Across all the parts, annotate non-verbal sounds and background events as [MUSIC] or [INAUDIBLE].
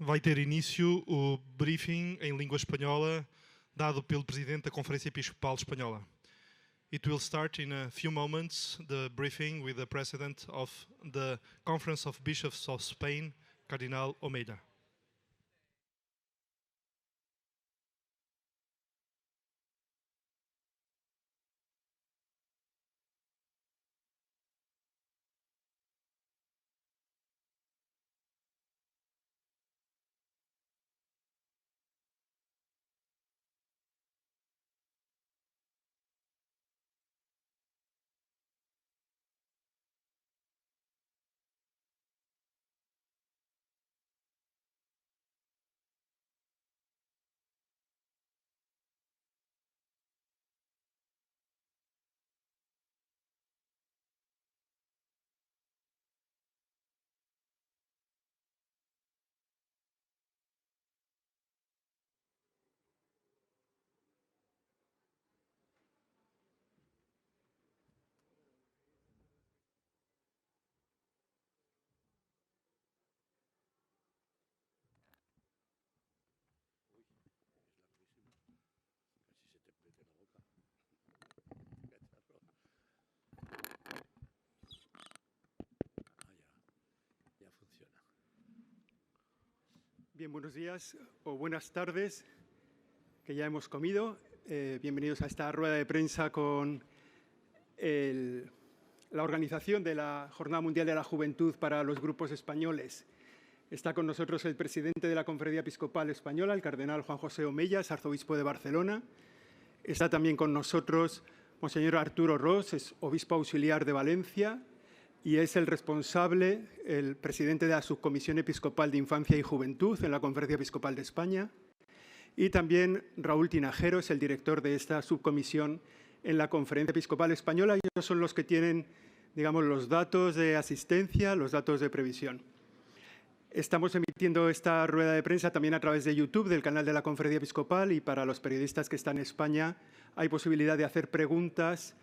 vai ter início o briefing em língua espanhola dado pelo Presidente da Conferência Episcopal Espanhola. It will start in a few moments the briefing with the President of the Conference of Bishops of Spain, Cardinal Almeida. Buenos días o buenas tardes, que ya hemos comido. Eh, bienvenidos a esta rueda de prensa con la organización de la Jornada Mundial de la Juventud para los grupos españoles. Está con nosotros el presidente de la Conferencia Episcopal Española, el cardenal Juan José Omellas, arzobispo de Barcelona. Está también con nosotros Monseñor Arturo Ros, es obispo auxiliar de Valencia y es el responsable, el presidente de la Subcomisión Episcopal de Infancia y Juventud en la Conferencia Episcopal de España. Y también Raúl Tinajero es el director de esta subcomisión en la Conferencia Episcopal Española. Y ellos son los que tienen, digamos, los datos de asistencia, los datos de previsión. Estamos emitiendo esta rueda de prensa también a través de YouTube, del canal de la Conferencia Episcopal, y para los periodistas que están en España hay posibilidad de hacer preguntas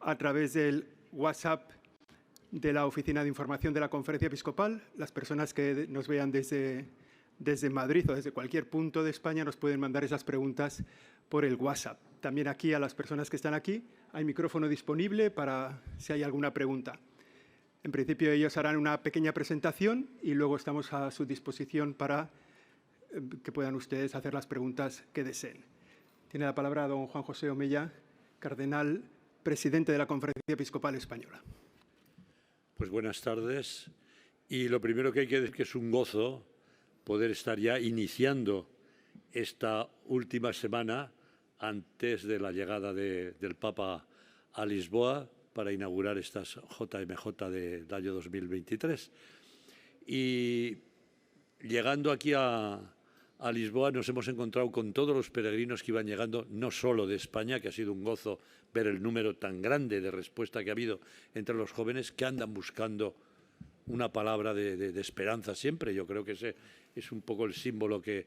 a través del WhatsApp de la Oficina de Información de la Conferencia Episcopal. Las personas que nos vean desde, desde Madrid o desde cualquier punto de España nos pueden mandar esas preguntas por el WhatsApp. También aquí a las personas que están aquí hay micrófono disponible para si hay alguna pregunta. En principio ellos harán una pequeña presentación y luego estamos a su disposición para eh, que puedan ustedes hacer las preguntas que deseen. Tiene la palabra don Juan José Omella, cardenal, presidente de la Conferencia Episcopal Española. Pues buenas tardes. Y lo primero que hay que decir que es un gozo poder estar ya iniciando esta última semana antes de la llegada de- del Papa a Lisboa para inaugurar estas JMJ de- del año 2023. Y llegando aquí a, a Lisboa nos hemos encontrado con todos los peregrinos que iban llegando, no solo de España, que ha sido un gozo ver el número tan grande de respuesta que ha habido entre los jóvenes que andan buscando una palabra de, esperanza siempre. Yo creo que ese es un poco el símbolo que,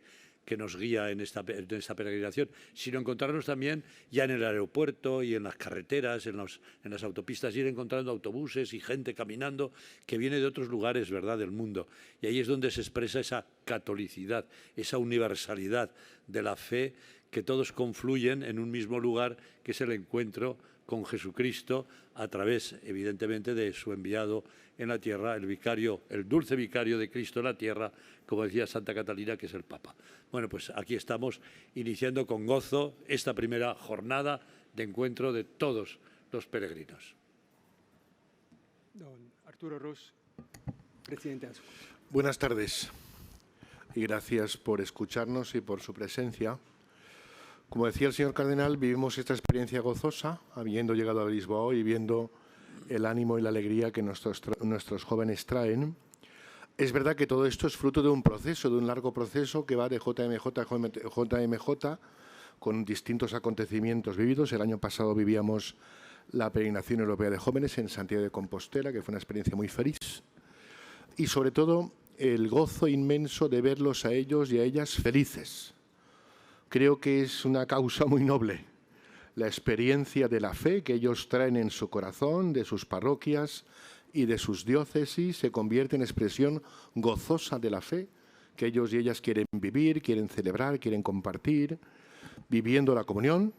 nos guía en esta, en peregrinación, sino encontrarnos también ya en el aeropuerto y en las carreteras, en las autopistas, ir encontrando autobuses y gente caminando que viene de otros lugares, ¿verdad?, del mundo. Y ahí es donde se expresa esa catolicidad, esa universalidad de la fe que todos confluyen en un mismo lugar, que es el encuentro con Jesucristo a través, evidentemente, de su enviado en la tierra, el vicario, el dulce vicario de Cristo en la tierra, como decía Santa Catalina, que es el Papa. Bueno, pues aquí estamos iniciando con gozo esta primera jornada de encuentro de todos los peregrinos. Don Arturo Ros, presidente. Buenas tardes y gracias por escucharnos y por su presencia. Como decía el señor cardenal, vivimos esta experiencia gozosa, habiendo llegado a Lisboa y viendo el ánimo y la alegría que nuestros, nuestros jóvenes traen. Es verdad que todo esto es fruto de un proceso, de un largo proceso que va de JMJ a JMJ con distintos acontecimientos vividos. El año pasado vivíamos la peregrinación europea de jóvenes en Santiago de Compostela, que fue una experiencia muy feliz y sobre todo el gozo inmenso de verlos a ellos y a ellas felices. Creo que es una causa muy noble, la experiencia de la fe que ellos traen en su corazón, de sus parroquias y de sus diócesis, se convierte en expresión gozosa de la fe que ellos y ellas quieren vivir, quieren celebrar, quieren compartir, viviendo la comunión,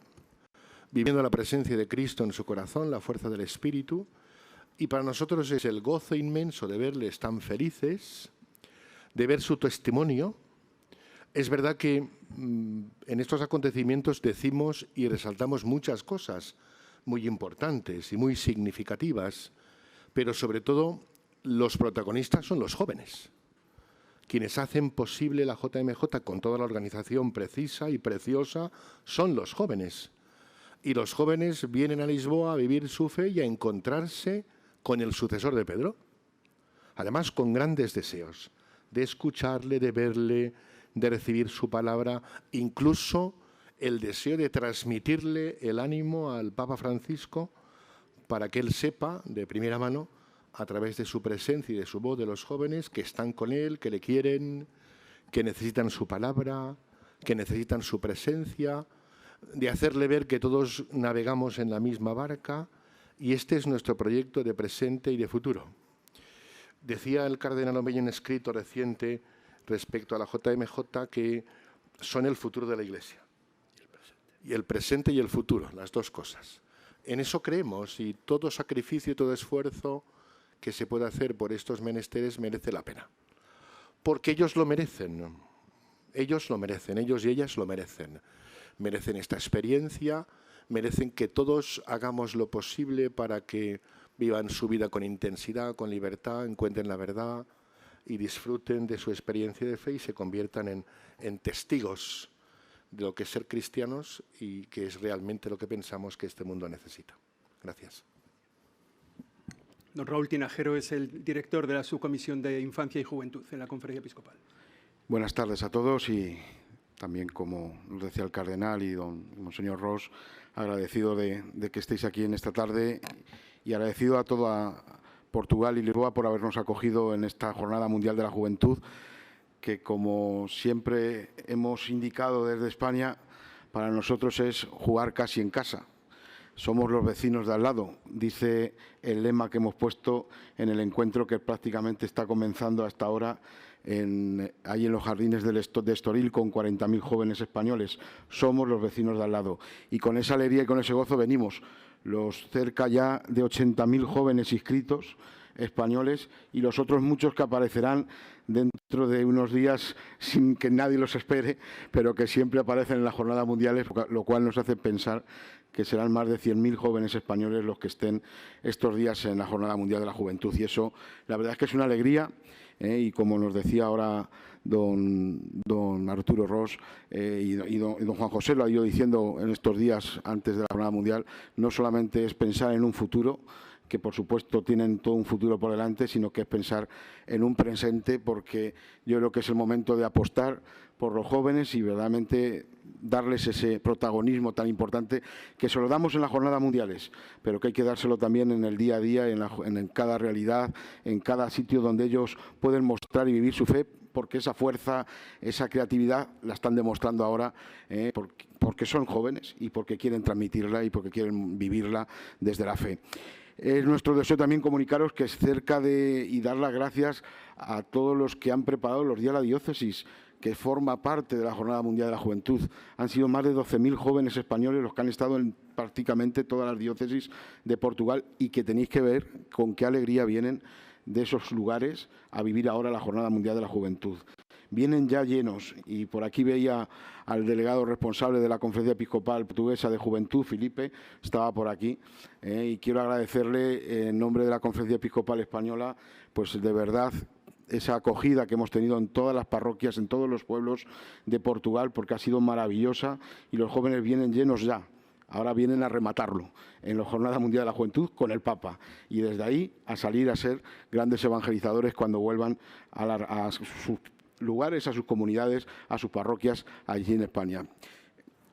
viviendo la presencia de Cristo en su corazón, la fuerza del Espíritu. Y para nosotros es el gozo inmenso de verles tan felices, de ver su testimonio. Es verdad que mm, en estos acontecimientos decimos y resaltamos muchas cosas muy importantes y muy significativas, pero sobre todo los protagonistas son los jóvenes quienes hacen posible la JMJ con toda la organización precisa y preciosa son los jóvenes. Y los jóvenes vienen a Lisboa a vivir su fe y a encontrarse con el sucesor de Pedro. Además, con grandes deseos de escucharle, de verle, de recibir su palabra, incluso el deseo de transmitirle el ánimo al Papa Francisco para que él sepa de primera mano a través de su presencia y de su voz de los jóvenes que están con Él, que le quieren, que necesitan su palabra, que necesitan su presencia, de hacerle ver que todos navegamos en la misma barca y este es nuestro proyecto de presente y de futuro. Decía el cardenal Omeya en escrito reciente respecto a la JMJ que son el futuro de la Iglesia. Y el presente y el futuro, las dos cosas. En eso creemos y todo sacrificio y todo esfuerzo que se puede hacer por estos menesteres merece la pena. Porque ellos lo merecen. Ellos lo merecen, ellos y ellas lo merecen. Merecen esta experiencia, merecen que todos hagamos lo posible para que vivan su vida con intensidad, con libertad, encuentren la verdad y disfruten de su experiencia de fe y se conviertan en, en testigos de lo que es ser cristianos y que es realmente lo que pensamos que este mundo necesita. Gracias. Don Raúl Tinajero es el director de la Subcomisión de Infancia y Juventud en la Conferencia Episcopal. Buenas tardes a todos y también, como nos decía el cardenal y don Monseñor Ross, agradecido de, que estéis aquí en esta tarde y agradecido a toda Portugal y Lisboa por habernos acogido en esta Jornada Mundial de la Juventud, que como siempre hemos indicado desde España, para nosotros es jugar casi en casa somos los vecinos de al lado, dice el lema que hemos puesto en el encuentro que prácticamente está comenzando hasta ahora en, ahí en los jardines de Estoril con 40.000 jóvenes españoles. Somos los vecinos de al lado. Y con esa alegría y con ese gozo venimos los cerca ya de 80.000 jóvenes inscritos españoles y los otros muchos que aparecerán dentro de unos días sin que nadie los espere, pero que siempre aparecen en las jornadas mundiales, lo cual nos hace pensar que serán más de 100.000 jóvenes españoles los que estén estos días en la Jornada Mundial de la Juventud. Y eso, la verdad es que es una alegría. ¿eh? y como nos decía ahora don, don Arturo Ross eh, y, don, Juan José lo ha ido diciendo en estos días antes de la Jornada Mundial, no solamente es pensar en un futuro, que por supuesto tienen todo un futuro por delante, sino que es pensar en un presente, porque yo creo que es el momento de apostar por los jóvenes y verdaderamente darles ese protagonismo tan importante que se lo damos en las jornadas mundiales, pero que hay que dárselo también en el día a día, en, cada realidad, en cada sitio donde ellos pueden mostrar y vivir su fe, porque esa fuerza, esa creatividad la están demostrando ahora eh, porque, son jóvenes y porque quieren transmitirla y porque quieren vivirla desde la fe. Es nuestro deseo también comunicaros que es cerca de y dar las gracias a todos los que han preparado los días de la diócesis que forma parte de la Jornada Mundial de la Juventud. Han sido más de 12.000 jóvenes españoles los que han estado en prácticamente todas las diócesis de Portugal y que tenéis que ver con qué alegría vienen de esos lugares a vivir ahora la Jornada Mundial de la Juventud. Vienen ya llenos y por aquí veía al delegado responsable de la Conferencia Episcopal Portuguesa de Juventud, Felipe, estaba por aquí eh, y quiero agradecerle en nombre de la Conferencia Episcopal Española, pues de verdad esa acogida que hemos tenido en todas las parroquias, en todos los pueblos de Portugal, porque ha sido maravillosa y los jóvenes vienen llenos ya. Ahora vienen a rematarlo en la Jornada Mundial de la Juventud con el Papa y desde ahí a salir a ser grandes evangelizadores cuando vuelvan a, sus lugares, a sus comunidades, a sus parroquias allí en España.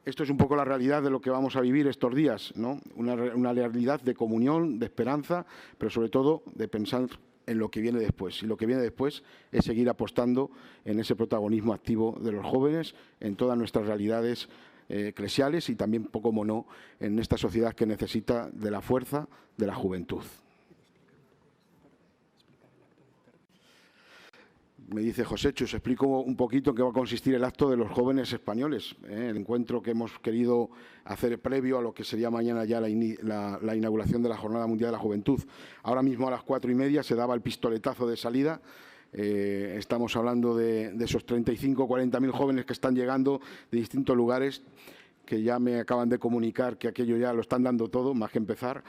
Esto es un poco la realidad de lo que vamos a vivir estos días, ¿no? una, una realidad de comunión, de esperanza, pero sobre todo de pensar en lo que viene después. Y lo que viene después es seguir apostando en ese protagonismo activo de los jóvenes en todas nuestras realidades eh, eclesiales y también, poco mono, en esta sociedad que necesita de la fuerza de la juventud. me dice José os explico un poquito en qué va a consistir el acto de los jóvenes españoles, ¿eh? el encuentro que hemos querido hacer previo a lo que sería mañana ya la, inauguración de la Jornada Mundial de la Juventud. Ahora mismo a las cuatro y media se daba el pistoletazo de salida. Eh, estamos hablando de, de esos 35 o 40 mil jóvenes que están llegando de distintos lugares que ya me acaban de comunicar que aquello ya lo están dando todo, más que empezar.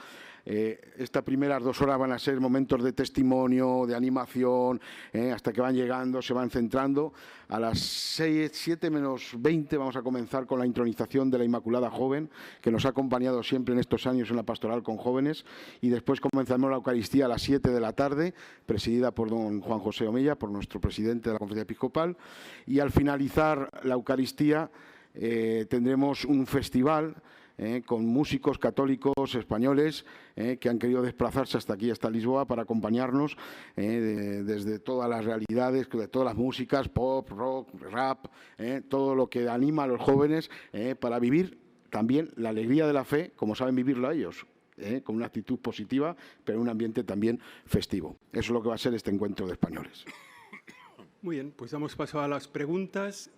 Eh, estas primeras dos horas van a ser momentos de testimonio, de animación, eh, hasta que van llegando, se van centrando. A las 6, 7 menos 20 vamos a comenzar con la intronización de la Inmaculada Joven, que nos ha acompañado siempre en estos años en la pastoral con jóvenes. Y después comenzaremos la Eucaristía a las 7 de la tarde, presidida por don Juan José Omella, por nuestro presidente de la Conferencia Episcopal. Y al finalizar la Eucaristía eh, tendremos un festival eh, con músicos católicos españoles eh, que han querido desplazarse hasta aquí, hasta Lisboa, para acompañarnos desde todas las realidades, de todas las músicas, pop, rock, rap, todo lo que anima a los jóvenes para vivir también la alegría de la fe, como saben vivirlo ellos. con una actitud positiva, pero en un ambiente también festivo. Eso es lo que va a ser este encuentro de españoles. Muy bien, pues damos paso a las preguntas.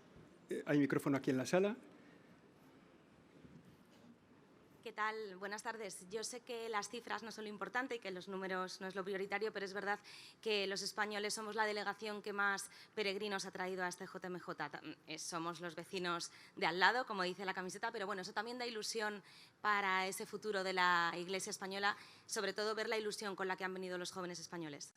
Hay micrófono aquí en la sala. ¿Qué tal? Buenas tardes. Yo sé que las cifras no son lo importante y que los números no es lo prioritario, pero es verdad que los españoles somos la delegación que más peregrinos ha traído a este JMJ. Eh, somos los vecinos de al lado, como dice la camiseta, pero bueno, eso también da ilusión para ese futuro de la Iglesia española, sobre todo ver la ilusión con la que han venido los jóvenes españoles.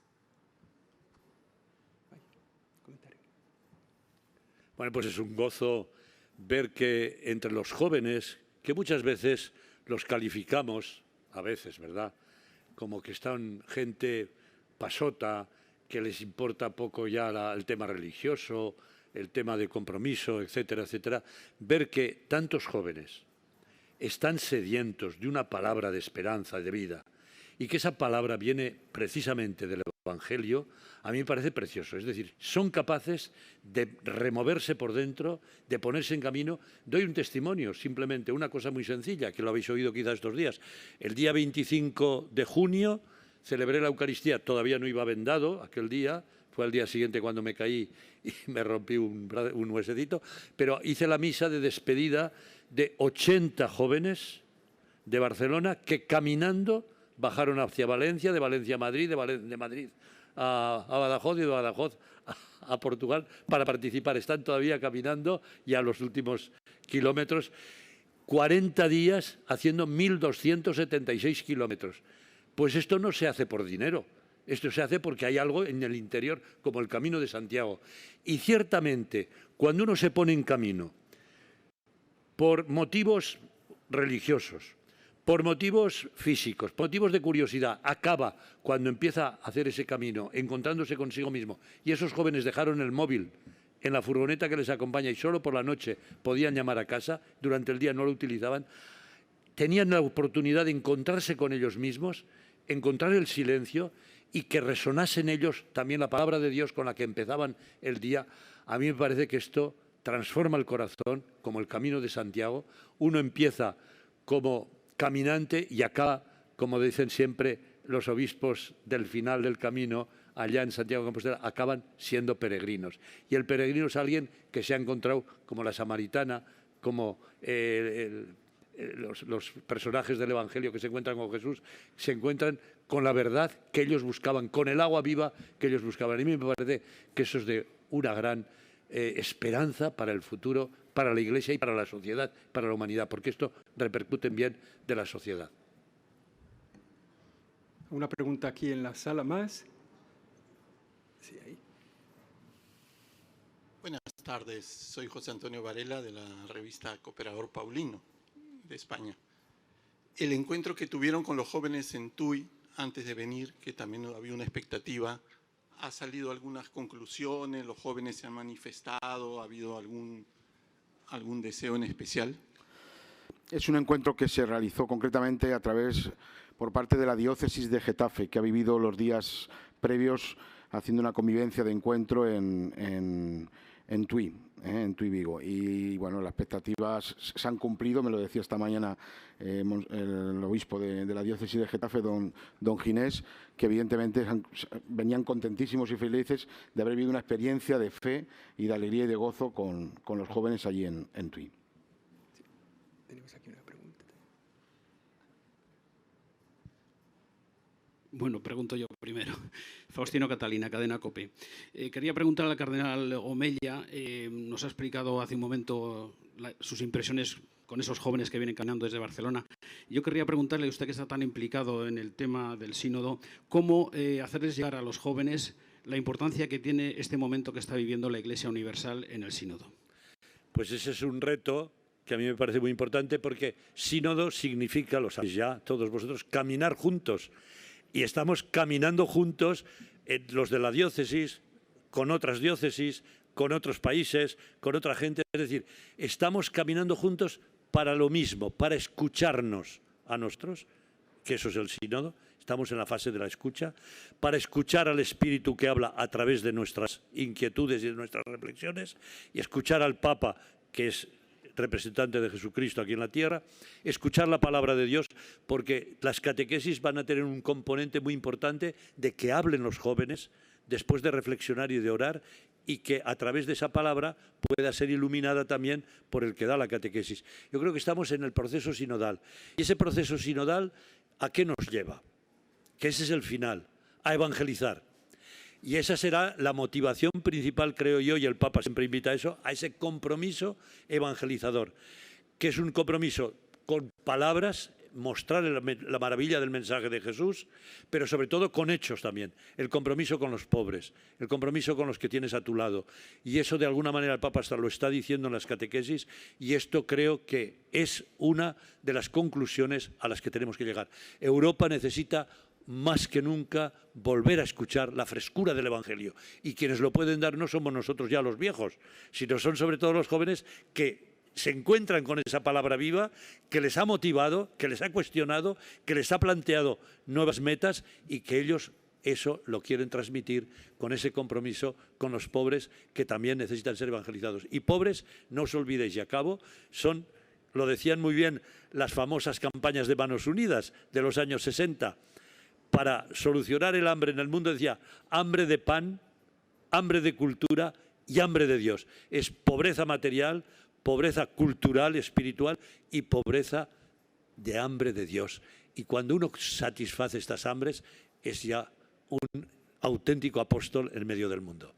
Bueno, pues es un gozo ver que entre los jóvenes, que muchas veces los calificamos, a veces, ¿verdad?, como que están gente pasota, que les importa poco ya el tema religioso, el tema de compromiso, etcétera, etcétera, ver que tantos jóvenes están sedientos de una palabra de esperanza, de vida, y que esa palabra viene precisamente del Evangelio, a mí me parece precioso. Es decir, son capaces de removerse por dentro, de ponerse en camino. Doy un testimonio, simplemente una cosa muy sencilla, que lo habéis oído quizás estos días. El día 25 de junio celebré la Eucaristía, todavía no iba vendado aquel día, fue al día siguiente cuando me caí y [LAUGHS] me rompí un, un huesecito, pero hice la misa de despedida de 80 jóvenes de Barcelona que caminando bajaron hacia Valencia, de Valencia a Madrid, de, Madrid a, Badajoz y de Badajoz a, Portugal para participar. Están todavía caminando ya los últimos kilómetros. 40 días haciendo 1.276 kilómetros. Pues esto no se hace por dinero. Esto se hace porque hay algo en el interior, como el Camino de Santiago. Y ciertamente, cuando uno se pone en camino por motivos religiosos, por motivos físicos, motivos de curiosidad, acaba cuando empieza a hacer ese camino, encontrándose consigo mismo. Y esos jóvenes dejaron el móvil en la furgoneta que les acompaña y solo por la noche podían llamar a casa, durante el día no lo utilizaban, tenían la oportunidad de encontrarse con ellos mismos, encontrar el silencio y que resonase en ellos también la palabra de Dios con la que empezaban el día. A mí me parece que esto transforma el corazón, como el camino de Santiago. Uno empieza como caminante y acá, como dicen siempre los obispos del final del camino, allá en Santiago de Compostela, acaban siendo peregrinos. Y el peregrino es alguien que se ha encontrado como la samaritana, como eh, los, los, personajes del Evangelio que se encuentran con Jesús, se encuentran con la verdad que ellos buscaban, con el agua viva que ellos buscaban. A mí me parece que eso es de una gran eh, esperanza para el futuro, para la Iglesia y para la sociedad, para la humanidad, porque esto repercute en bien de la sociedad. Una pregunta aquí en la sala más. Buenas tardes, soy José Antonio Varela de la revista Cooperador Paulino de España. El encuentro que tuvieron con los jóvenes en TUI antes de venir, que también había una expectativa ha salido algunas conclusiones, los jóvenes se han manifestado, ha habido algún, algún deseo en especial. Es un encuentro que se realizó concretamente a través, por parte de la diócesis de Getafe, que ha vivido los días previos haciendo una convivencia de encuentro en, en, Tui. ¿Eh? en Tui Vigo. Y bueno, las expectativas se han cumplido, me lo decía esta mañana eh, el obispo de, la diócesis de Getafe, don, don Ginés, que evidentemente venían contentísimos y felices de haber vivido una experiencia de fe y de alegría y de gozo con, los jóvenes allí en, en Tui. Bueno, pregunto yo primero. [LAUGHS] Faustino Catalina, Cadena COPE. Eh, quería preguntar al cardenal Omella, eh, nos ha explicado hace un momento sus impresiones con esos jóvenes que vienen caminando desde Barcelona. Yo querría preguntarle a usted que está tan implicado en el tema del sínodo, cómo eh, hacerles llegar a los jóvenes la importancia que tiene este momento que está viviendo la Iglesia Universal en el sínodo. Pues ese es un reto que a mí me parece muy importante porque sínodo significa, lo sabéis ya todos vosotros, caminar juntos y estamos caminando juntos los de la diócesis, con otras diócesis, con otros países, con otra gente. Es decir, estamos caminando juntos para lo mismo, para escucharnos a nosotros, que eso es el sínodo, estamos en la fase de la escucha, para escuchar al Espíritu que habla a través de nuestras inquietudes y de nuestras reflexiones, y escuchar al Papa, que es representante de Jesucristo aquí en la tierra, escuchar la palabra de Dios, porque las catequesis van a tener un componente muy importante de que hablen los jóvenes después de reflexionar y de orar y que a través de esa palabra pueda ser iluminada también por el que da la catequesis. Yo creo que estamos en el proceso sinodal. Y ese proceso sinodal, ¿a qué nos lleva? Que ese es el final, a evangelizar. Y esa será la motivación principal, creo yo, y el Papa siempre invita a eso, a ese compromiso evangelizador, que es un compromiso con palabras, mostrar la maravilla del mensaje de Jesús, pero sobre todo con hechos también, el compromiso con los pobres, el compromiso con los que tienes a tu lado. Y eso de alguna manera el Papa hasta lo está diciendo en las catequesis y esto creo que es una de las conclusiones a las que tenemos que llegar. Europa necesita más que nunca volver a escuchar la frescura del Evangelio. Y quienes lo pueden dar no somos nosotros ya los viejos, sino son sobre todo los jóvenes que se encuentran con esa palabra viva, que les ha motivado, que les ha cuestionado, que les ha planteado nuevas metas y que ellos eso lo quieren transmitir con ese compromiso con los pobres que también necesitan ser evangelizados. Y pobres, no os olvidéis, y acabo, son, lo decían muy bien las famosas campañas de Manos Unidas de los años 60, para solucionar el hambre en el mundo decía hambre de pan, hambre de cultura y hambre de Dios. Es pobreza material, pobreza cultural, espiritual y pobreza de hambre de Dios. Y cuando uno satisface estas hambres, es ya un auténtico apóstol en medio del mundo.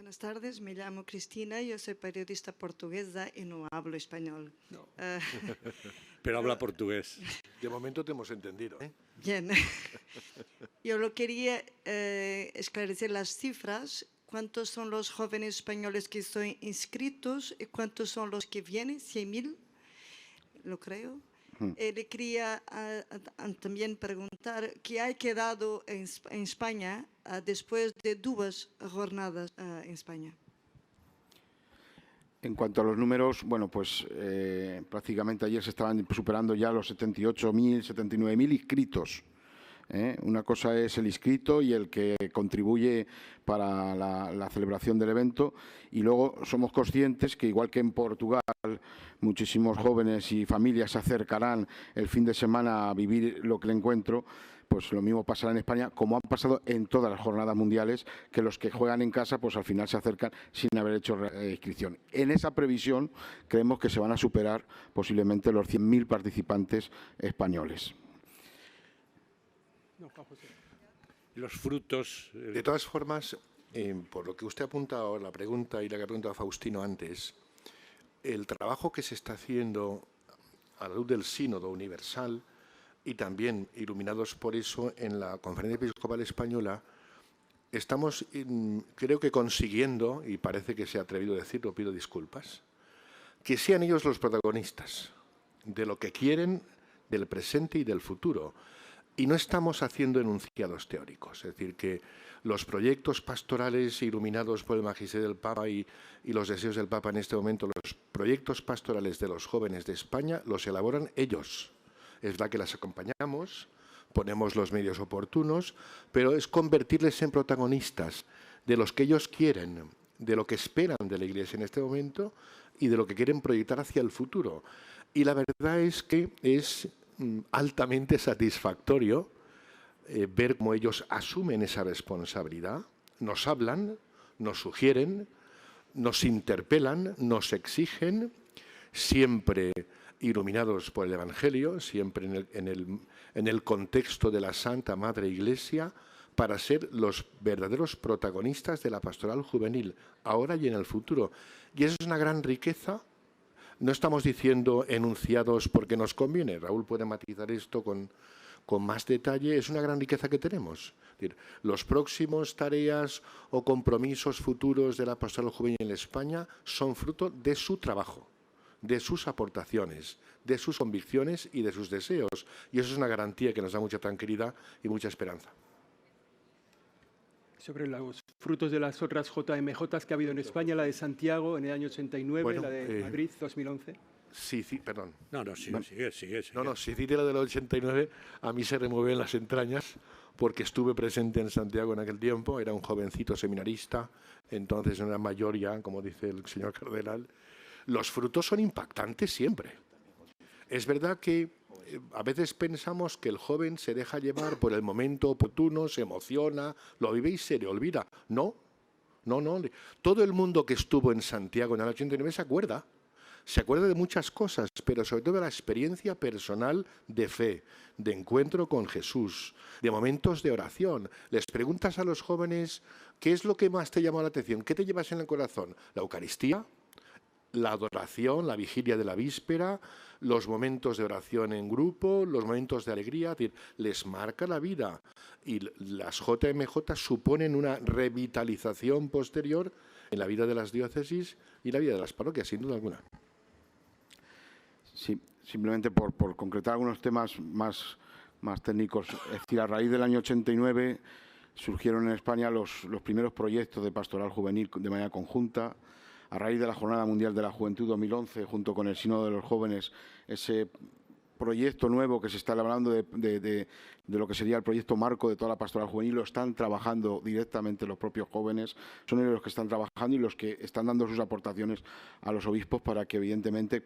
Buenas tardes, me llamo Cristina, yo soy periodista portuguesa y no hablo español. Eh, [LAUGHS] Pero habla portugués. De momento te hemos entendido. ¿eh? Bien. [LAUGHS] Yo lo quería eh, esclarecer las cifras. ¿Cuántos son los jóvenes españoles que están inscritos y cuántos son los que vienen? ¿100.000? Lo creo. Hmm. le quería también preguntar qué ha quedado en, en España ah, después de dos jornadas ah, en España. En cuanto a los números, bueno, pues eh, prácticamente ayer se estaban superando ya los 78.000, 79.000 inscritos. ¿Eh? Una cosa es el inscrito y el que contribuye para la, celebración del evento y luego somos conscientes que igual que en Portugal muchísimos jóvenes y familias se acercarán el fin de semana a vivir lo que le encuentro, pues lo mismo pasará en España, como ha pasado en todas las jornadas mundiales, que los que juegan en casa, pues al final se acercan sin haber hecho eh, inscripción. En esa previsión creemos que se van a superar posiblemente los 100.000 participantes españoles. Los frutos. Eh, de todas formas, eh, por lo que usted ha apuntado, la pregunta y la que ha preguntado Faustino antes, el trabajo que se está haciendo a la luz del Sínodo Universal y también iluminados por eso en la Conferencia Episcopal Española, estamos, creo que consiguiendo, y parece que se ha atrevido a decirlo, pido disculpas, que sean ellos los protagonistas de lo que quieren del presente y del futuro. Y no estamos haciendo enunciados teóricos, es decir, que los proyectos pastorales iluminados por el magisterio del Papa y, los deseos del Papa en este momento, los proyectos pastorales de los jóvenes de España los elaboran ellos es la que las acompañamos, ponemos los medios oportunos, pero es convertirles en protagonistas de los que ellos quieren, de lo que esperan de la Iglesia en este momento y de lo que quieren proyectar hacia el futuro. Y la verdad es que es altamente satisfactorio eh, ver cómo ellos asumen esa responsabilidad, nos hablan, nos sugieren, nos interpelan, nos exigen, siempre iluminados por el Evangelio, siempre en el, en el contexto de la Santa Madre Iglesia, para ser los verdaderos protagonistas de la pastoral juvenil, ahora y en el futuro. Y eso es una gran riqueza. No estamos diciendo enunciados porque nos conviene. Raúl puede matizar esto con, con más detalle. Es una gran riqueza que tenemos. los próximos tareas o compromisos futuros de la pastoral juvenil en España son fruto de su trabajo de sus aportaciones, de sus convicciones y de sus deseos. Y eso es una garantía que nos da mucha tranquilidad y mucha esperanza sobre frutos de las otras JMJ que ha habido en España, la de Santiago en el año 89, la de eh, Madrid 2011. Sí, sí, perdón. No, no, sigue, sigue, sigue, No, no, si cite la del 89, a mí se remueven las entrañas porque estuve presente en Santiago en aquel tiempo, era un jovencito seminarista, entonces era mayor ya, como dice el señor cardenal. Los frutos son impactantes siempre. Es verdad que a veces pensamos que el joven se deja llevar por el momento oportuno, se emociona, lo vive y se le olvida. No, no, no. Todo el mundo que estuvo en Santiago en el 89 se acuerda. Se acuerda de muchas cosas, pero sobre todo de la experiencia personal de fe, de encuentro con Jesús, de momentos de oración. Les preguntas a los jóvenes, ¿qué es lo que más te llamó la atención? ¿Qué te llevas en el corazón? ¿La Eucaristía? ¿La adoración? ¿La vigilia de la víspera? los momentos de oración en grupo, los momentos de alegría, les marca la vida. Y las JMJ suponen una revitalización posterior en la vida de las diócesis y la vida de las parroquias, sin duda alguna. Simplemente por, concretar algunos temas más, técnicos. Es decir, a raíz del año 89 surgieron en España los primeros proyectos de pastoral juvenil de manera conjunta a raíz de la Jornada Mundial de la Juventud 2011, junto con el Sínodo de los Jóvenes, ese proyecto nuevo que se está hablando de, lo que sería el proyecto marco de toda la pastoral juvenil, lo están trabajando directamente los propios jóvenes, son ellos los que están trabajando y los que están dando sus aportaciones a los obispos para que evidentemente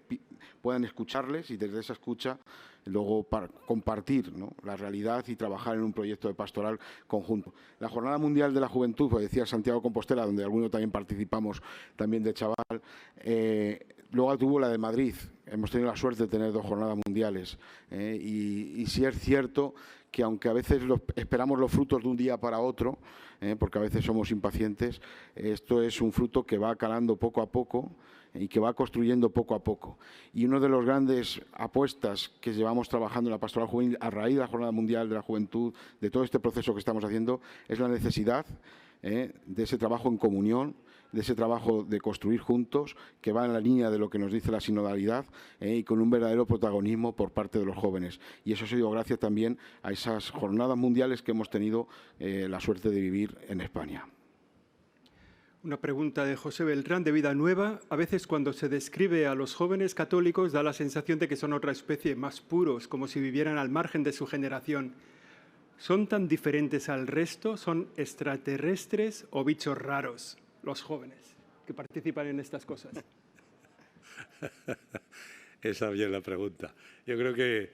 puedan escucharles y desde esa escucha luego compartir la realidad y trabajar en un proyecto de pastoral conjunto. La Jornada Mundial de la Juventud, pues decía Santiago Compostela, donde algunos también participamos, también de chaval, eh, luego tuvo la de Madrid, hemos tenido la suerte de tener dos jornadas mundiales eh, y, sí es cierto que aunque a veces esperamos los frutos de un día para otro, eh, porque a veces somos impacientes, esto es un fruto que va calando poco a poco y que va construyendo poco a poco. Y una de las grandes apuestas que llevamos trabajando en la pastoral juvenil a raíz de la Jornada Mundial de la Juventud, de todo este proceso que estamos haciendo, es la necesidad eh, de ese trabajo en comunión, de ese trabajo de construir juntos, que va en la línea de lo que nos dice la sinodalidad eh, y con un verdadero protagonismo por parte de los jóvenes. Y eso ha sido gracias también a esas jornadas mundiales que hemos tenido eh, la suerte de vivir en España. Una pregunta de José Beltrán de Vida Nueva. A veces cuando se describe a los jóvenes católicos da la sensación de que son otra especie, más puros, como si vivieran al margen de su generación. ¿Son tan diferentes al resto? ¿Son extraterrestres o bichos raros? Los jóvenes que participan en estas cosas? [LAUGHS] Esa bien la pregunta. Yo creo que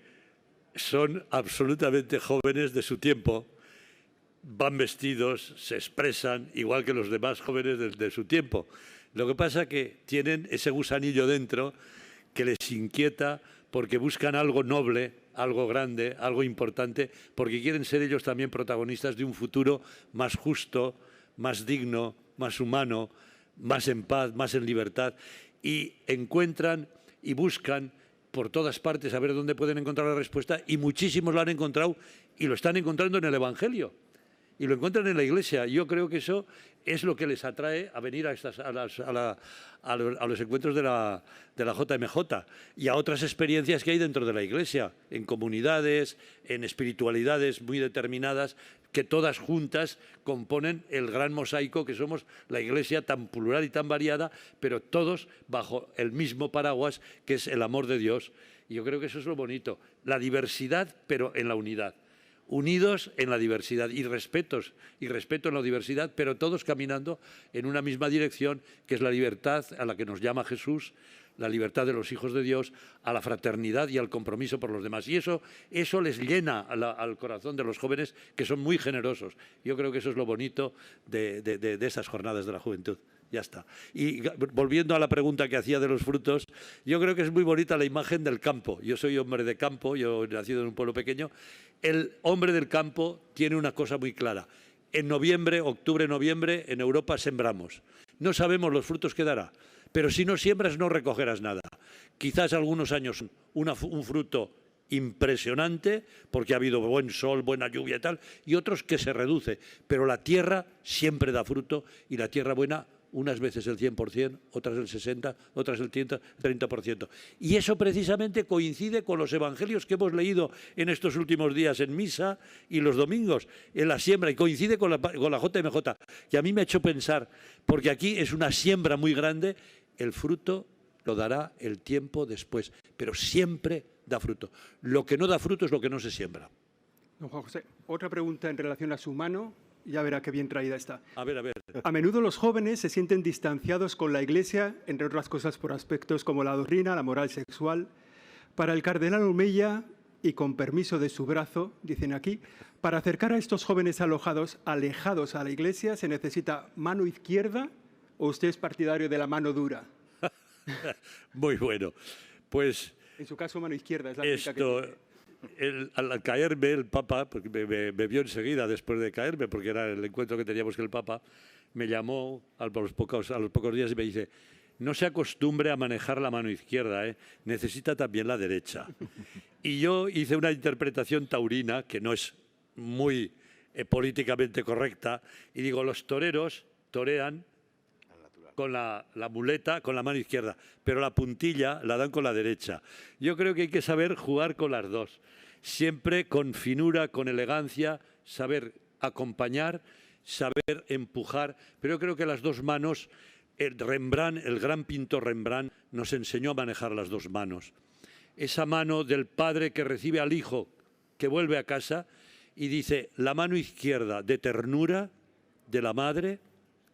son absolutamente jóvenes de su tiempo, van vestidos, se expresan igual que los demás jóvenes de, su tiempo. Lo que pasa es que tienen ese gusanillo dentro que les inquieta porque buscan algo noble, algo grande, algo importante, porque quieren ser ellos también protagonistas de un futuro más justo, más digno, más humano, más en paz, más en libertad, y encuentran y buscan por todas partes a ver dónde pueden encontrar la respuesta, y muchísimos lo han encontrado y lo están encontrando en el Evangelio y lo encuentran en la iglesia. Yo creo que eso es lo que les atrae a venir a, a, los encuentros de la, de la JMJ y a otras experiencias que hay dentro de la iglesia, en comunidades, en espiritualidades muy determinadas, que todas juntas componen el gran mosaico que somos la iglesia tan plural y tan variada, pero todos bajo el mismo paraguas que es el amor de Dios. Y yo creo que eso es lo bonito, la diversidad, pero en la unidad unidos en la diversidad y respetos y respeto en la diversidad, pero todos caminando en una misma dirección, que es la libertad a la que nos llama Jesús, la libertad de los hijos de Dios, a la fraternidad y al compromiso por los demás. Y eso, eso les llena al corazón de los jóvenes, que son muy generosos. Yo creo que eso es lo bonito de, de esas jornadas de la juventud. Ya está. Y volviendo a la pregunta que hacía de los frutos, yo creo que es muy bonita la imagen del campo. Yo soy hombre de campo, yo he nacido en un pueblo pequeño. El hombre del campo tiene una cosa muy clara. En noviembre, octubre, noviembre, en Europa sembramos. No sabemos los frutos que dará, pero si no siembras no recogerás nada. Quizás algunos años un fruto impresionante porque ha habido buen sol, buena lluvia y tal, y otros que se reduce, pero la tierra siempre da fruto y la tierra buena unas veces el 100%, otras el 60%, otras el 30%. Y eso precisamente coincide con los evangelios que hemos leído en estos últimos días en misa y los domingos, en la siembra, y coincide con la, con la JMJ. Y a mí me ha hecho pensar, porque aquí es una siembra muy grande, el fruto lo dará el tiempo después, pero siempre da fruto. Lo que no da fruto es lo que no se siembra. Don Juan José, otra pregunta en relación a su mano ya verá qué bien traída está. A ver, a ver. A menudo los jóvenes se sienten distanciados con la Iglesia, entre otras cosas por aspectos como la doctrina, la moral sexual. Para el cardenal Omeya, y con permiso de su brazo, dicen aquí, para acercar a estos jóvenes alojados, alejados a la Iglesia, se necesita mano izquierda o usted es partidario de la mano dura. [LAUGHS] Muy bueno. Pues... En su caso, mano izquierda es la esto, que al caerme el Papa, porque me, vio enseguida después de caerme, porque era el encuentro que teníamos con el Papa, me llamó a los pocos, a los pocos días y me dice, no se acostumbre a manejar la mano izquierda, ¿eh? necesita también la derecha. [LAUGHS] Y yo hice una interpretación taurina, que no es muy eh, políticamente correcta, y digo, los toreros torean con la, muleta con la mano izquierda, pero la puntilla la dan con la derecha. Yo creo que hay que saber jugar con las dos, siempre con finura, con elegancia, saber acompañar, saber empujar, pero yo creo que las dos manos, el Rembrandt, el gran pintor Rembrandt, nos enseñó a manejar las dos manos. Esa mano del padre que recibe al hijo que vuelve a casa y dice, la mano izquierda de ternura de la madre,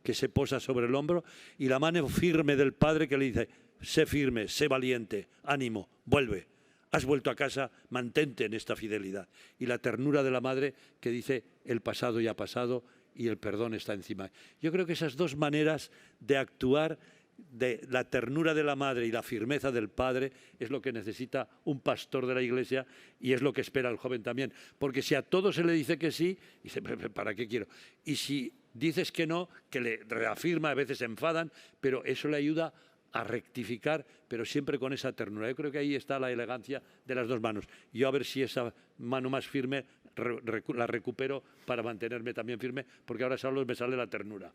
que se posa sobre el hombro y la mano firme del padre que le dice, sé firme, sé valiente, ánimo, vuelve. Has vuelto a casa, mantente en esta fidelidad. Y la ternura de la madre que dice, el pasado ya ha pasado y el perdón está encima. Yo creo que esas dos maneras de actuar de la ternura de la madre y la firmeza del padre es lo que necesita un pastor de la iglesia y es lo que espera el joven también. Porque si a todo se le dice que sí, dice, ¿para qué quiero? Y si dices que no, que le reafirma, a veces se enfadan, pero eso le ayuda a rectificar, pero siempre con esa ternura. Yo creo que ahí está la elegancia de las dos manos. Yo a ver si esa mano más firme la recupero para mantenerme también firme, porque ahora me sale la ternura.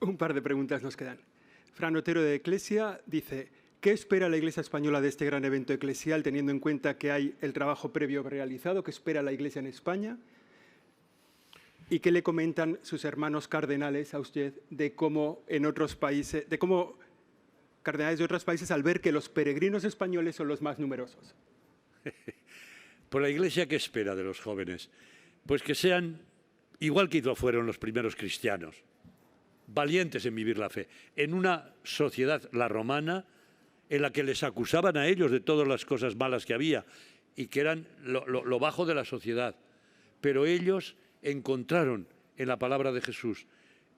Un par de preguntas nos quedan. Fran Otero de Eclesia dice, ¿qué espera la Iglesia española de este gran evento eclesial, teniendo en cuenta que hay el trabajo previo realizado? ¿Qué espera la Iglesia en España? ¿Y qué le comentan sus hermanos cardenales a usted de cómo en otros países, de cómo cardenales de otros países al ver que los peregrinos españoles son los más numerosos? [LAUGHS] Por la Iglesia, ¿qué espera de los jóvenes? Pues que sean, igual que fueron los primeros cristianos, valientes en vivir la fe, en una sociedad, la romana, en la que les acusaban a ellos de todas las cosas malas que había y que eran lo bajo de la sociedad. Pero ellos encontraron en la palabra de Jesús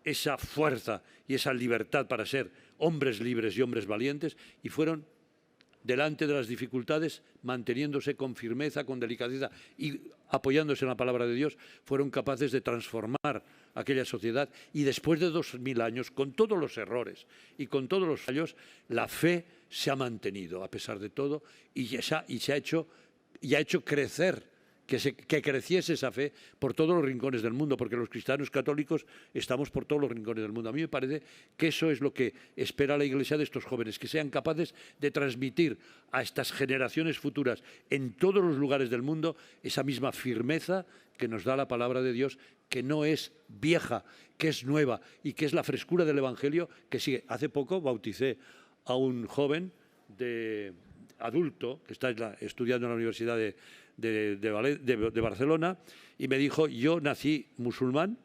esa fuerza y esa libertad para ser hombres libres y hombres valientes y fueron delante de las dificultades, manteniéndose con firmeza, con delicadeza y apoyándose en la palabra de Dios, fueron capaces de transformar aquella sociedad. Y después de dos mil años, con todos los errores y con todos los fallos, la fe se ha mantenido a pesar de todo y, y se ha hecho crecer que, creciese esa fe por todos los rincones del mundo, porque los cristianos católicos estamos por todos los rincones del mundo. A mí me parece que eso es lo que espera la Iglesia de estos jóvenes, que sean capaces de transmitir a estas generaciones futuras en todos los lugares del mundo esa misma firmeza que nos da la palabra de Dios, que no es vieja, que es nueva y que es la frescura del Evangelio que sigue. Hace poco bauticé a un joven de adulto que está estudiando en la Universidad de, de, de, Barcelona y me dijo, yo nací musulmán,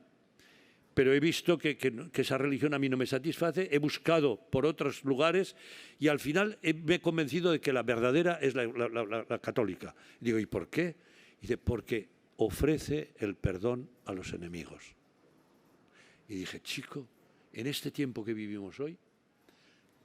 pero he visto que, esa religión a mí no me satisface, he buscado por otros lugares y al final me he convencido de que la verdadera es la, católica. Digo, ¿y por qué? Dice, porque ofrece el perdón a los enemigos. Y dije, chico, en este tiempo que vivimos hoy,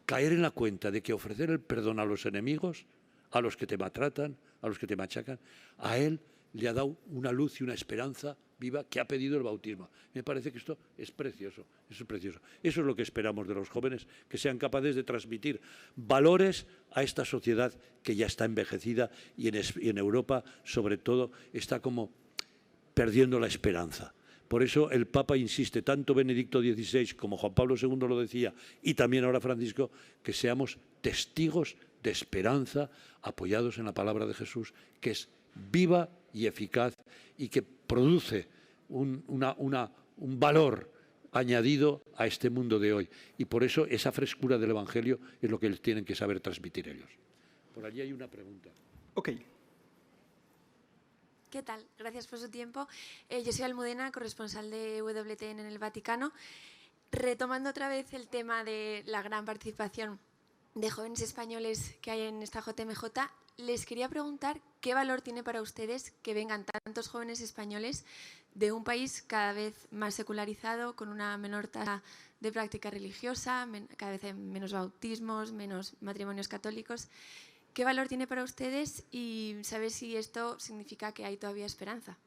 caer en la cuenta de que ofrecer el perdón a los enemigos, a los que te maltratan, a los que te machacan, a él le ha dado una luz y una esperanza viva que ha pedido el bautismo. Me parece que esto es precioso, eso es precioso. Eso es lo que esperamos de los jóvenes, que sean capaces de transmitir valores a esta sociedad que ya está envejecida y en, Europa, sobre todo, está como perdiendo la esperanza. Por eso el Papa insiste, tanto Benedicto XVI como Juan Pablo II lo decía, y también ahora Francisco, que seamos testigos de esperanza apoyados en la palabra de Jesús, que es viva y eficaz y que produce un, un valor añadido a este mundo de hoy. Y por eso esa frescura del Evangelio es lo que tienen que saber transmitir ellos. Por allí hay una pregunta. Ok. ¿Qué tal? Gracias por su tiempo. Eh, yo soy Almudena, corresponsal de WTN en el Vaticano. Retomando otra vez el tema de la gran participación de jóvenes españoles que hay en esta JMJ, les quería preguntar qué valor tiene para ustedes que vengan tantos jóvenes españoles de un país cada vez más secularizado, con una menor tasa de práctica religiosa, cada vez hay menos bautismos, menos matrimonios católicos. ¿Qué valor tiene para ustedes y saber si esto significa que hay todavía esperanza?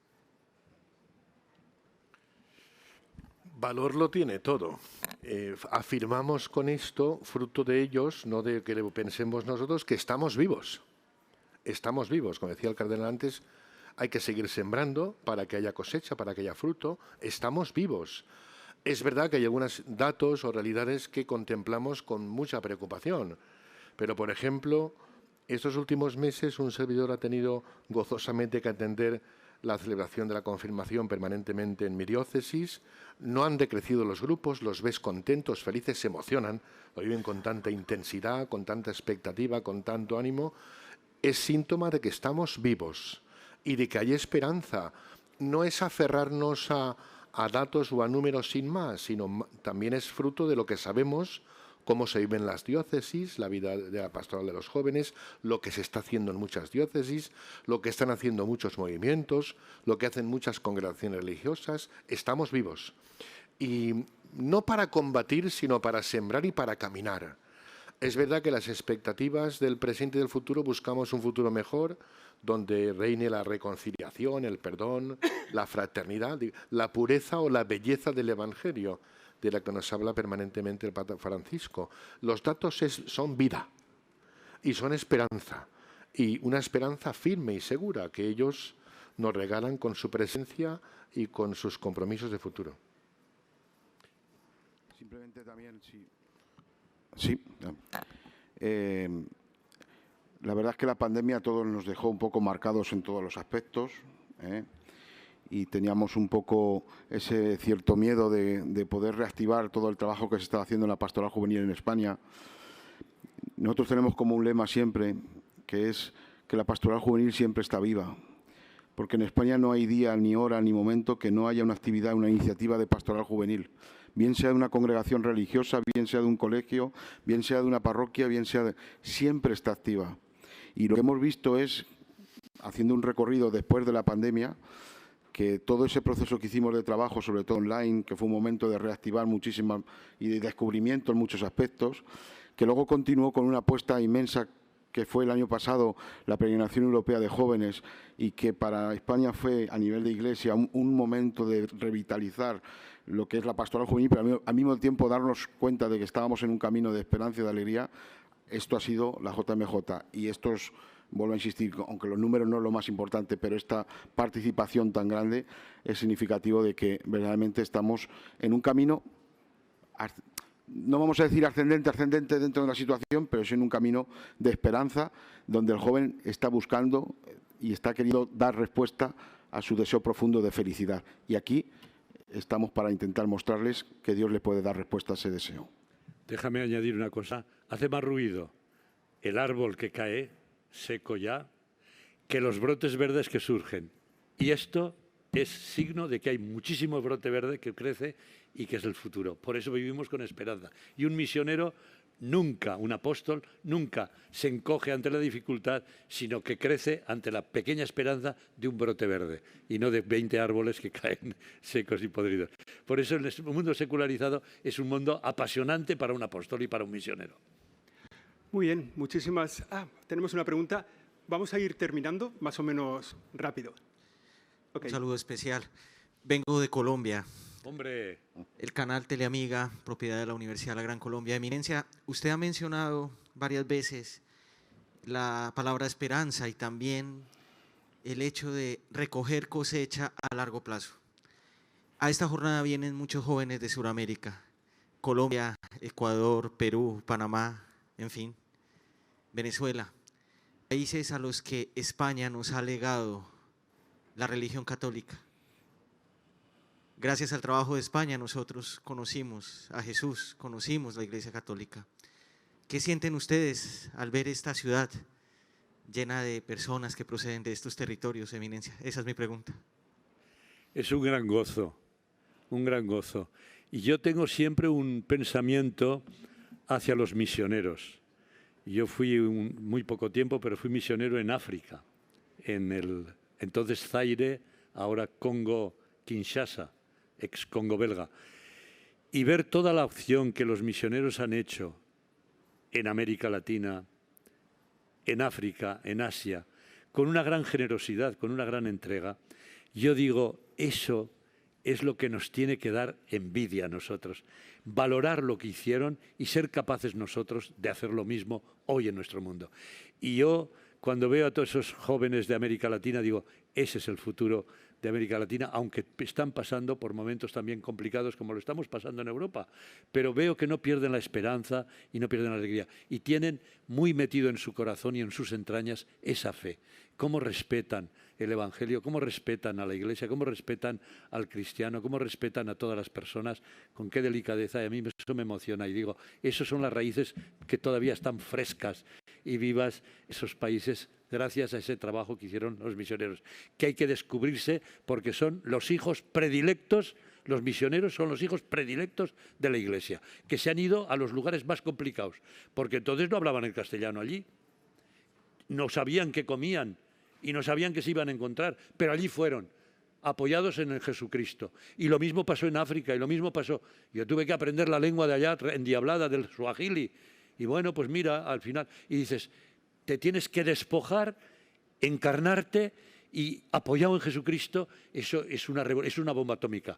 Valor lo tiene todo. Eh, afirmamos con esto, fruto de ellos, no de que pensemos nosotros, que estamos vivos. Estamos vivos, como decía el cardenal antes, hay que seguir sembrando para que haya cosecha, para que haya fruto. Estamos vivos. Es verdad que hay algunos datos o realidades que contemplamos con mucha preocupación, pero por ejemplo, estos últimos meses un servidor ha tenido gozosamente que atender la celebración de la confirmación permanentemente en mi diócesis. No han decrecido los grupos, los ves contentos, felices, se emocionan, lo viven con tanta intensidad, con tanta expectativa, con tanto ánimo. Es síntoma de que estamos vivos y de que hay esperanza. No es aferrarnos a, a datos o a números sin más, sino también es fruto de lo que sabemos cómo se viven las diócesis, la vida de la pastoral de los jóvenes, lo que se está haciendo en muchas diócesis, lo que están haciendo muchos movimientos, lo que hacen muchas congregaciones religiosas. Estamos vivos. Y no para combatir, sino para sembrar y para caminar. Es verdad que las expectativas del presente y del futuro buscamos un futuro mejor, donde reine la reconciliación, el perdón, la fraternidad, la pureza o la belleza del Evangelio de la que nos habla permanentemente el Papa Francisco. Los datos son vida y son esperanza, y una esperanza firme y segura que ellos nos regalan con su presencia y con sus compromisos de futuro. Simplemente también, sí. Sí. Eh, la verdad es que la pandemia todos nos dejó un poco marcados en todos los aspectos. ¿eh? Y teníamos un poco ese cierto miedo de, poder reactivar todo el trabajo que se está haciendo en la pastoral juvenil en España. Nosotros tenemos como un lema siempre que es que la pastoral juvenil siempre está viva, porque en España no hay día, ni hora, ni momento que no haya una actividad, una iniciativa de pastoral juvenil, bien sea de una congregación religiosa, bien sea de un colegio, bien sea de una parroquia, bien sea de... siempre está activa. Y lo que hemos visto es, haciendo un recorrido después de la pandemia, que todo ese proceso que hicimos de trabajo, sobre todo online, que fue un momento de reactivar muchísimas y de descubrimiento en muchos aspectos, que luego continuó con una apuesta inmensa que fue el año pasado la peregrinación europea de jóvenes y que para España fue a nivel de iglesia un, momento de revitalizar lo que es la pastoral juvenil, pero al mismo tiempo darnos cuenta de que estábamos en un camino de esperanza y de alegría, esto ha sido la JMJ y estos vuelvo a insistir, aunque los números no es lo más importante, pero esta participación tan grande es significativo de que verdaderamente estamos en un camino, no vamos a decir ascendente, ascendente dentro de la situación, pero es en un camino de esperanza donde el joven está buscando y está queriendo dar respuesta a su deseo profundo de felicidad. Y aquí estamos para intentar mostrarles que Dios le puede dar respuesta a ese deseo. Déjame añadir una cosa. Hace más ruido el árbol que cae seco ya que los brotes verdes que surgen. Y esto es signo de que hay muchísimo brote verde que crece y que es el futuro. Por eso vivimos con esperanza. Y un misionero nunca, un apóstol, nunca se encoge ante la dificultad, sino que crece ante la pequeña esperanza de un brote verde y no de 20 árboles que [LAUGHS] caen secos y podridos. Por eso el mundo secularizado es un mundo apasionante para un apóstol y para un misionero. Muy bien, muchísimas. Ah, tenemos una pregunta. Vamos a ir terminando más o menos rápido. Un saludo especial. Vengo de Colombia. Hombre. El canal Teleamiga, propiedad de la Universidad de la Gran Colombia. Eminencia, usted ha mencionado varias veces la palabra esperanza y también el hecho de recoger cosecha a largo plazo. A esta jornada vienen muchos jóvenes de Sudamérica, Colombia, Ecuador, Perú, Panamá, en fin, Venezuela, países a los que España nos ha legado la religión católica. Gracias al trabajo de España nosotros conocimos a Jesús, conocimos la Iglesia Católica. ¿Qué sienten ustedes al ver esta ciudad llena de personas que proceden de estos territorios, Eminencia? Esa es mi pregunta. Es un gran gozo, un gran gozo. Y yo tengo siempre un pensamiento hacia los misioneros. Yo fui muy poco tiempo, pero fui misionero en África, en el entonces Zaire, ahora Congo Kinshasa, ex Congo belga, y ver toda la opción que los misioneros han hecho en América Latina, en África, en Asia, con una gran generosidad, con una gran entrega, yo digo, eso es lo que nos tiene que dar envidia a nosotros, valorar lo que hicieron y ser capaces nosotros de hacer lo mismo hoy en nuestro mundo. Y yo cuando veo a todos esos jóvenes de América Latina, digo, ese es el futuro de América Latina, aunque están pasando por momentos también complicados como lo estamos pasando en Europa. Pero veo que no pierden la esperanza y no pierden la alegría. Y tienen muy metido en su corazón y en sus entrañas esa fe. Cómo respetan el Evangelio, cómo respetan a la Iglesia, cómo respetan al cristiano, cómo respetan a todas las personas, con qué delicadeza. Y a mí eso me emociona. Y digo, esas son las raíces que todavía están frescas y vivas esos países gracias a ese trabajo que hicieron los misioneros, que hay que descubrirse porque son los hijos predilectos, los misioneros son los hijos predilectos de la Iglesia, que se han ido a los lugares más complicados, porque entonces no hablaban el castellano allí, no sabían qué comían y no sabían qué se iban a encontrar, pero allí fueron apoyados en el Jesucristo. Y lo mismo pasó en África, y lo mismo pasó. Yo tuve que aprender la lengua de allá, endiablada, del suajili, y bueno, pues mira, al final, y dices, te tienes que despojar, encarnarte y apoyado en Jesucristo, eso es una, es una bomba atómica.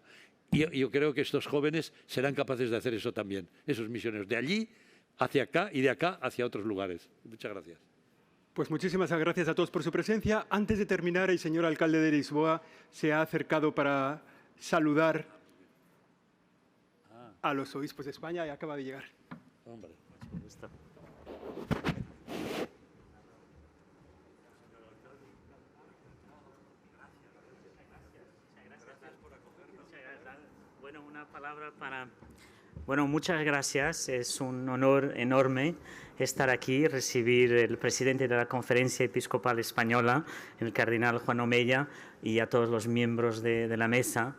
Y yo creo que estos jóvenes serán capaces de hacer eso también, esos misioneros, de allí hacia acá y de acá hacia otros lugares. Muchas gracias. Pues muchísimas gracias a todos por su presencia. Antes de terminar, el señor alcalde de Lisboa se ha acercado para saludar a los obispos de España y acaba de llegar. Hombre. Bueno, una palabra para... Bueno, muchas gracias. Es un honor enorme estar aquí, recibir el presidente de la Conferencia Episcopal Española, el cardenal Juan Omeya, y a todos los miembros de, la mesa,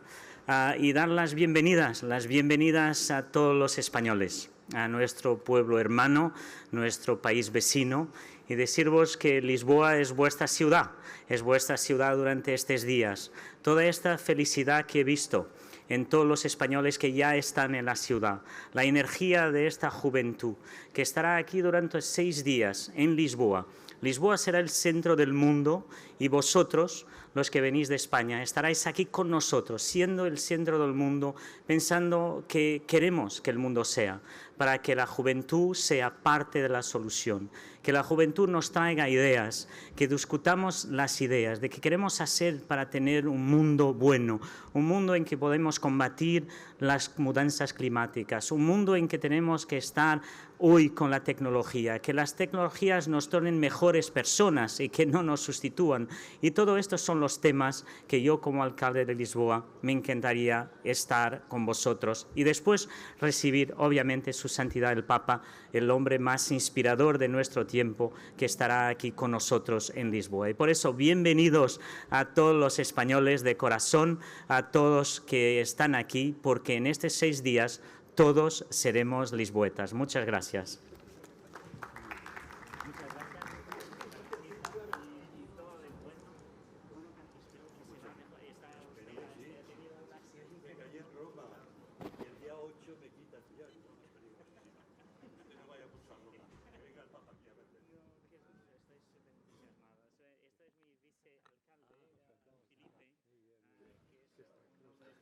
ah, y dar las bienvenidas, las bienvenidas a todos los españoles a nuestro pueblo hermano, nuestro país vecino, y deciros que Lisboa es vuestra ciudad, es vuestra ciudad durante estos días. Toda esta felicidad que he visto en todos los españoles que ya están en la ciudad, la energía de esta juventud que estará aquí durante seis días en Lisboa. Lisboa será el centro del mundo y vosotros los que venís de España, estaréis aquí con nosotros, siendo el centro del mundo, pensando que queremos que el mundo sea, para que la juventud sea parte de la solución, que la juventud nos traiga ideas, que discutamos las ideas de qué queremos hacer para tener un mundo bueno, un mundo en que podemos combatir las mudanzas climáticas, un mundo en que tenemos que estar hoy con la tecnología, que las tecnologías nos tornen mejores personas y que no nos sustituyan. Y todo esto son los temas que yo como alcalde de Lisboa me encantaría estar con vosotros y después recibir obviamente su santidad el Papa, el hombre más inspirador de nuestro tiempo que estará aquí con nosotros en Lisboa. Y por eso bienvenidos a todos los españoles de corazón, a todos que están aquí, porque en estos seis días todos seremos lisboetas. Muchas gracias.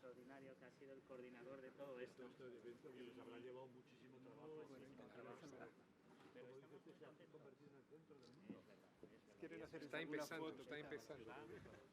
extraordinario que ha sido el coordinador de todo esto. Y les habrá llevado muchísimo trabajo. Pero esta se ha convertido en